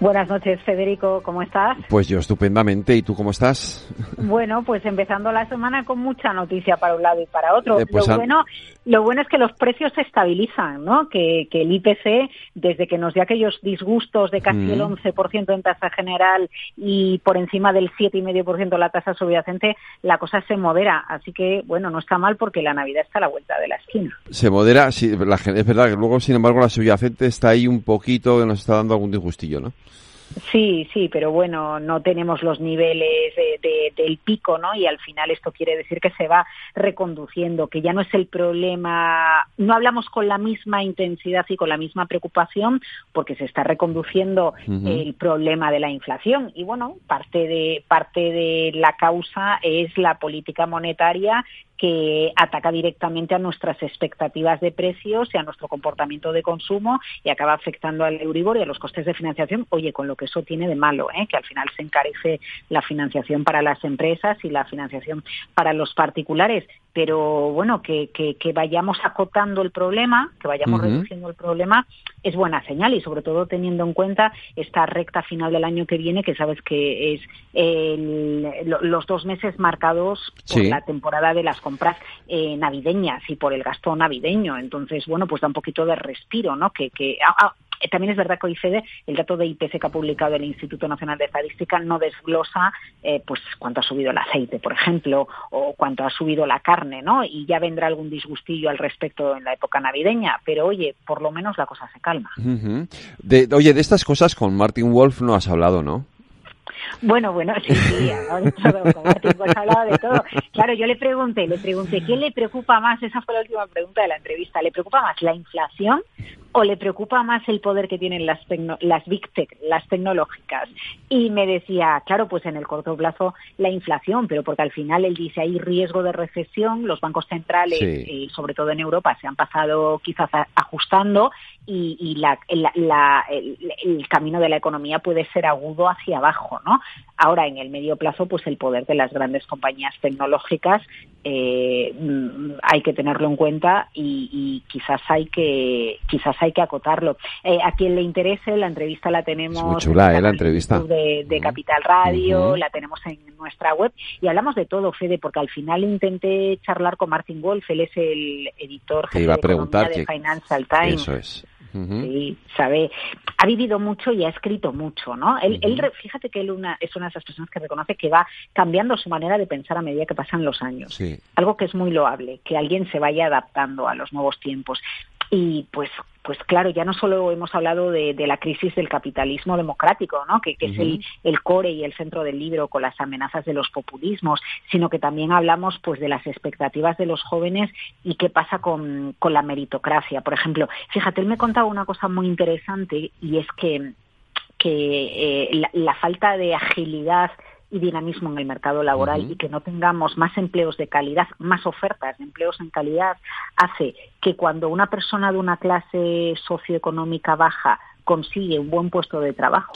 Buenas noches, Federico, ¿cómo estás? Pues yo estupendamente, ¿y tú cómo estás? Bueno, pues empezando la semana con mucha noticia para un lado y para otro. Eh, pues lo, bueno, lo bueno es que los precios se estabilizan, ¿no? Que, el IPC, desde que nos dio aquellos disgustos de casi el 11% en tasa general y por encima del 7,5% la tasa subyacente, la cosa se modera. Así que, bueno, no está mal porque la Navidad está a la vuelta de la esquina. Se modera, sí, la, es verdad que luego, sin embargo, la subyacente está ahí un poquito, nos está dando algún disgustillo, ¿no? Sí, sí, pero bueno, no tenemos los niveles de, del pico, ¿no? Y al final esto quiere decir que se va reconduciendo, que ya no es el problema, no hablamos con la misma intensidad y con la misma preocupación, porque se está reconduciendo el problema de la inflación. Y bueno, parte de, parte de la causa es la política monetaria que ataca directamente a nuestras expectativas de precios y a nuestro comportamiento de consumo y acaba afectando al Euribor y a los costes de financiación. Oye, con lo que eso tiene de malo, ¿eh? que al final se encarece la financiación para las empresas y la financiación para los particulares pero bueno, que, que, vayamos acotando el problema, que vayamos reduciendo el problema, es buena señal y sobre todo teniendo en cuenta esta recta final del año que viene, que sabes que es los dos meses marcados por la temporada de las compras eh, navideñas y por el gasto navideño. Entonces, bueno, pues da un poquito de respiro, ¿no? Que, que también es verdad que hoy FEDE, el dato de IPC que ha publicado el Instituto Nacional de Estadística, no desglosa eh, pues cuánto ha subido el aceite, por ejemplo, o cuánto ha subido la carne, ¿no? Y ya vendrá algún disgustillo al respecto en la época navideña, pero oye, por lo menos la cosa se calma. de, oye, de estas cosas con Martin Wolf no has hablado, ¿no? Bueno, bueno, sí, sí, de todo, Wolf ha hablado de todo. Claro, yo le pregunté, le pregunté, ¿qué le preocupa más? Esa fue la última pregunta de la entrevista. ¿Le preocupa más la inflación o le preocupa más el poder que tienen las, las big tech, las tecnológicas. Y me decía, claro, pues en el corto plazo la inflación, pero porque al final él dice hay riesgo de recesión, los bancos centrales, y sobre todo en Europa, se han pasado quizás ajustando y, la, el, camino de la economía puede ser agudo hacia abajo, ¿no? Ahora, en el medio plazo, pues el poder de las grandes compañías tecnológicas eh, mm, hay que tenerlo en cuenta y, quizás hay que quizás hay que acotarlo. Eh, a quien le interese, la entrevista la tenemos muy chula, ¿eh? la entrevista de, Capital Radio, la tenemos en nuestra web y hablamos de todo, Fede, porque al final intenté charlar con Martin Wolf, él es el editor jefe de, de Financial Times. Eso es. Sí, sabe, ha vivido mucho y ha escrito mucho, ¿no? Él, él fíjate que él una, es una de esas personas que reconoce que va cambiando su manera de pensar a medida que pasan los años. Algo que es muy loable, que alguien se vaya adaptando a los nuevos tiempos. Y pues pues claro, ya no solo hemos hablado de, la crisis del capitalismo democrático, ¿no? que, es el, core y el centro del libro con las amenazas de los populismos, sino que también hablamos pues de las expectativas de los jóvenes y qué pasa con, la meritocracia. Por ejemplo, fíjate, él me contaba una cosa muy interesante y es que, que eh, la falta de agilidad y dinamismo en el mercado laboral y que no tengamos más empleos de calidad, más ofertas de empleos en calidad, hace que cuando una persona de una clase socioeconómica baja consigue un buen puesto de trabajo,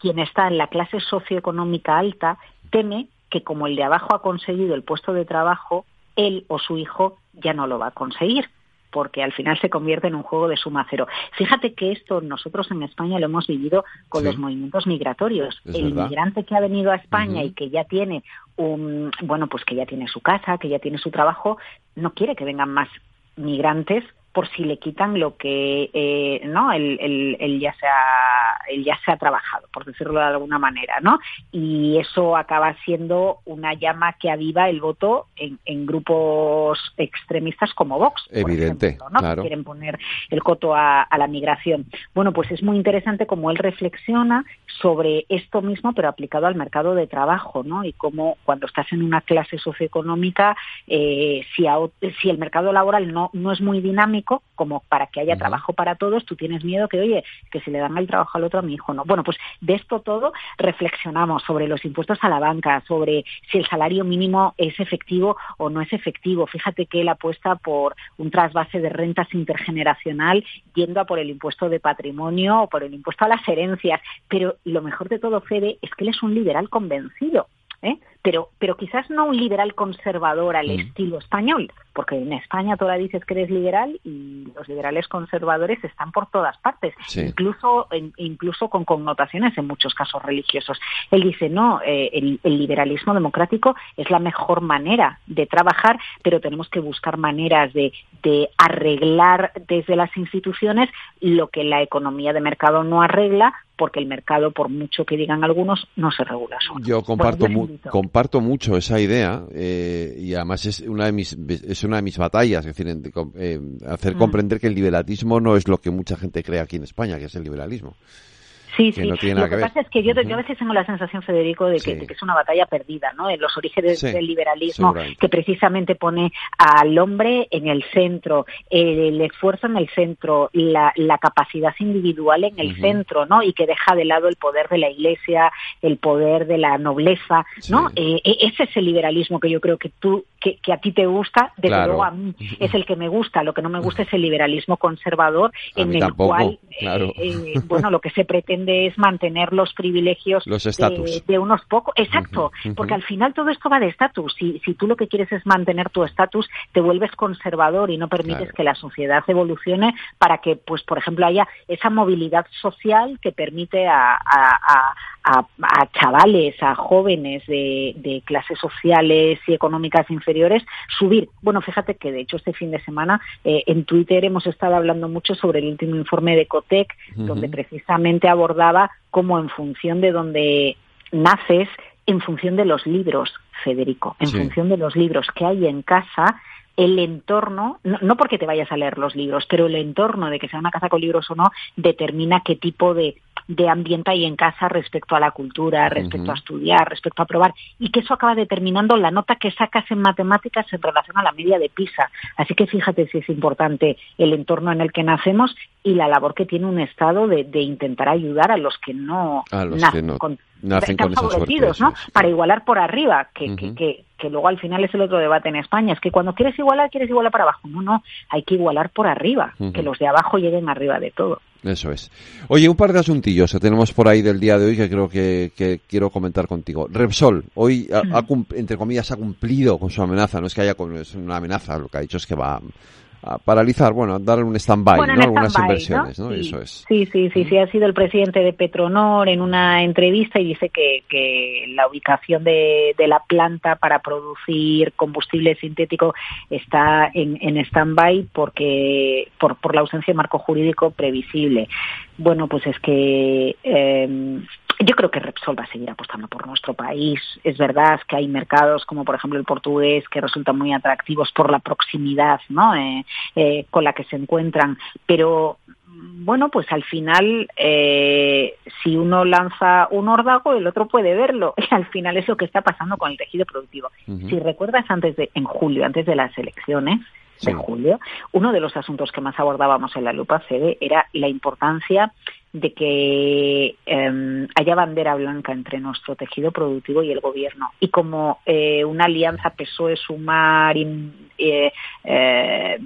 quien está en la clase socioeconómica alta teme que como el de abajo ha conseguido el puesto de trabajo, él o su hijo ya no lo va a conseguir porque al final se convierte en un juego de suma cero. Fíjate que esto nosotros en España lo hemos vivido con los movimientos migratorios. el inmigrante que ha venido a España y que ya tiene un, bueno, pues que ya tiene su casa, que ya tiene su trabajo, no quiere que vengan más migrantes por si le quitan lo que eh, no él, ya se ha él ya se ha trabajado por decirlo de alguna manera no y eso acaba siendo una llama que aviva el voto en, en grupos extremistas como Vox evidente ¿no? que quieren poner el coto a, a, la migración. Bueno pues es muy interesante cómo él reflexiona sobre esto mismo pero aplicado al mercado de trabajo no y cómo cuando estás en una clase socioeconómica eh, si, si el mercado laboral no no es muy dinámico económico, como para que haya trabajo para todos, tú tienes miedo que, oye, que si le dan el trabajo al otro a mi hijo no. Bueno, pues de esto todo reflexionamos sobre los impuestos a la banca, sobre si el salario mínimo es efectivo o no es efectivo. Fíjate que él apuesta por un trasvase de rentas intergeneracional yendo a por el impuesto de patrimonio o por el impuesto a las herencias. Pero lo mejor de todo, Fede, es que él es un liberal convencido. ¿eh? Pero, pero quizás no un liberal conservador al mm. estilo español, porque en España tú dices que eres liberal y los liberales conservadores están por todas partes, incluso, incluso con connotaciones en muchos casos religiosos. Él dice, no, eh, el, liberalismo democrático es la mejor manera de trabajar, pero tenemos que buscar maneras de, de arreglar desde las instituciones lo que la economía de mercado no arregla porque el mercado, por mucho que digan algunos, no se regula solo. Yo comparto, comparto mucho esa idea eh, y además es una de mis es una de mis batallas, es decir, eh, hacer mm. comprender que el liberalismo no es lo que mucha gente cree aquí en España, que es el liberalismo. Sí, sí. lo que, pasa es que yo, a veces tengo la sensación, Federico, de que, es una batalla perdida, ¿no? En los orígenes del liberalismo, que precisamente pone al hombre en el centro, el esfuerzo en el centro, la, capacidad individual en el centro, ¿no? Y que deja de lado el poder de la Iglesia, el poder de la nobleza, ¿no? Eh, e, ese es el liberalismo que yo creo que tú, que, a ti te gusta, desde luego a mí es el que me gusta. Lo que no me gusta es el liberalismo conservador, en el cual, eh, eh, bueno, lo que se pretende es mantener los privilegios de, unos pocos. Exacto, porque al final todo esto va de estatus. Si, si tú lo que quieres es mantener tu estatus, te vuelves conservador y no permites que la sociedad evolucione para que, pues, por ejemplo, haya esa movilidad social que permite a, chavales, a jóvenes de, clases sociales y económicas inferiores subir. Bueno, fíjate que de hecho este fin de semana eh, en Twitter hemos estado hablando mucho sobre el último informe de Cotec, donde precisamente abordamos daba como en función de donde naces, en función de los libros, Federico, en función de los libros que hay en casa, el entorno, no, porque te vayas a leer los libros, pero el entorno de que sea una casa con libros o no, determina qué tipo de, de ambiente hay en casa respecto a la cultura, respecto a estudiar, respecto a probar, y que eso acaba determinando la nota que sacas en matemáticas en relación a la media de PISA. Así que fíjate si es importante el entorno en el que nacemos y la labor que tiene un Estado de, intentar ayudar a los que no, nacen, con, favorecidos, ¿no? Para igualar por arriba, que, que, que, luego al final es el otro debate en España, es que cuando quieres igualar, quieres igualar para abajo. No, no, hay que igualar por arriba, que los de abajo lleguen arriba de todo. Eso es. Oye, un par de asuntillos que tenemos por ahí del día de hoy que creo que, quiero comentar contigo. Repsol, hoy, entre comillas, ha cumplido con su amenaza. No es que haya es una amenaza, lo que ha dicho es que va a paralizar, bueno, a dar un stand-by, ¿no? Algunas inversiones, ¿no? Sí, Eso es. Sí, sí, sí, sí, ha sido el presidente de Petronor en una entrevista y dice que, que la ubicación de, de la planta para producir combustible sintético está en, en stand-by porque, por, por la ausencia de marco jurídico previsible. Bueno, pues es que eh, yo creo que Repsol va a seguir apostando por nuestro país. Es verdad que hay mercados como por ejemplo el portugués que resultan muy atractivos por la proximidad ¿no? Eh, eh, con la que se encuentran, pero bueno, pues al final, eh, si uno lanza un órdago, el otro puede verlo. Y al final es lo que está pasando con el tejido productivo. Si recuerdas antes de, en julio, antes de las elecciones, de julio, uno de los asuntos que más abordábamos en la lupa CD era la importancia de que em, haya bandera blanca entre nuestro tejido productivo y el gobierno. Y como eh, una alianza PSOE-Sumar, eh, eh,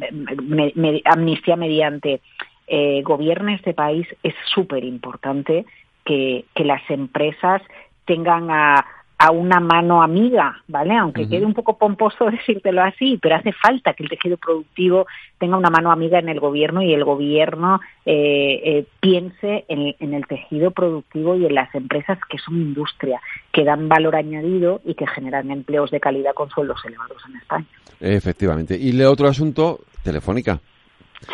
amnistía mediante, eh, gobierne este país, es súper importante que, que las empresas tengan a, a una mano amiga, ¿vale? Aunque quede un poco pomposo decírtelo así, pero hace falta que el tejido productivo tenga una mano amiga en el gobierno y el gobierno eh, eh, piense en, en, el tejido productivo y en las empresas que son industria, que dan valor añadido y que generan empleos de calidad con sueldos elevados en España. Efectivamente. Y le otro asunto, Telefónica.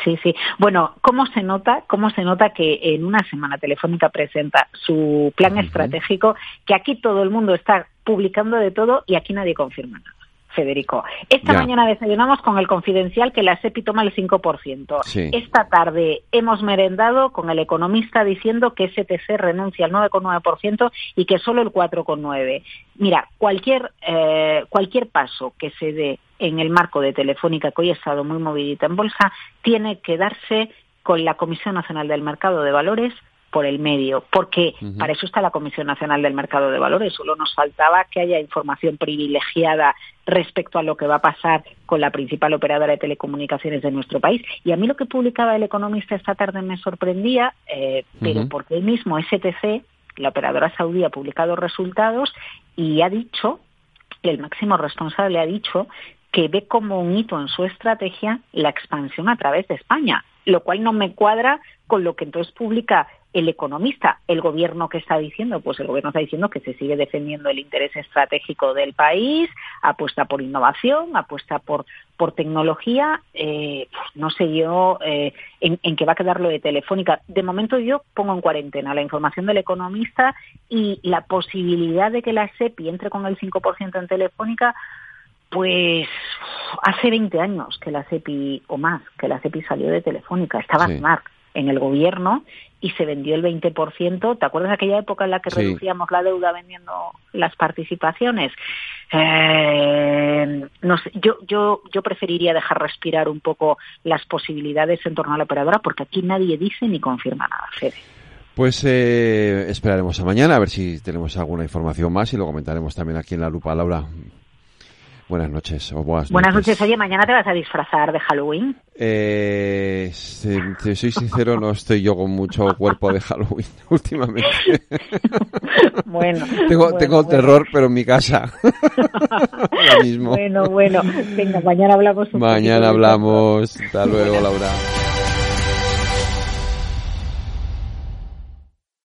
Sí, sí. Bueno, ¿cómo se nota? ¿Cómo se nota que en una semana Telefónica presenta su plan estratégico, que aquí todo el mundo está publicando de todo y aquí nadie confirma nada? Federico. Esta mañana desayunamos con el confidencial que la SEPI toma el 5%. Esta tarde hemos merendado con el economista diciendo que STC renuncia al 9,9% y que solo el 4,9%. Mira, cualquier, eh, cualquier paso que se dé en el marco de Telefónica, que hoy ha estado muy movidita en bolsa, tiene que darse con la Comisión Nacional del Mercado de Valores por el medio, porque para eso está la Comisión Nacional del Mercado de Valores. Solo nos faltaba que haya información privilegiada respecto a lo que va a pasar con la principal operadora de telecomunicaciones de nuestro país. Y a mí lo que publicaba el economista esta tarde me sorprendía, eh, pero porque el mismo STC, la operadora saudí, ha publicado resultados y ha dicho, el máximo responsable ha dicho que ve como un hito en su estrategia la expansión a través de España, lo cual no me cuadra con lo que entonces publica el economista, el gobierno que está diciendo, pues el gobierno está diciendo que se sigue defendiendo el interés estratégico del país, apuesta por innovación, apuesta por por tecnología, eh, pues no sé yo eh, en, en qué va a quedar lo de Telefónica. De momento yo pongo en cuarentena la información del economista y la posibilidad de que la SEPI entre con el 5% en Telefónica, pues hace 20 años que la CEPI, o más, que la CEPI salió de Telefónica, estaba sí. Smart en el gobierno y se vendió el 20%. ¿Te acuerdas de aquella época en la que reducíamos la deuda vendiendo las participaciones? Eh, no sé, yo, yo, yo preferiría dejar respirar un poco las posibilidades en torno a la operadora porque aquí nadie dice ni confirma nada, Fede. Pues eh, esperaremos a mañana a ver si tenemos alguna información más y lo comentaremos también aquí en la lupa, Laura. Buenas noches o buenas, buenas noches. Oye, ¿mañana te vas a disfrazar de Halloween? Eh, si soy sincero, no estoy yo con mucho cuerpo de Halloween últimamente. bueno. tengo bueno, tengo bueno. terror, pero en mi casa. Ahora mismo. Bueno, bueno. Venga, mañana hablamos un Mañana hablamos. Hasta luego, Laura.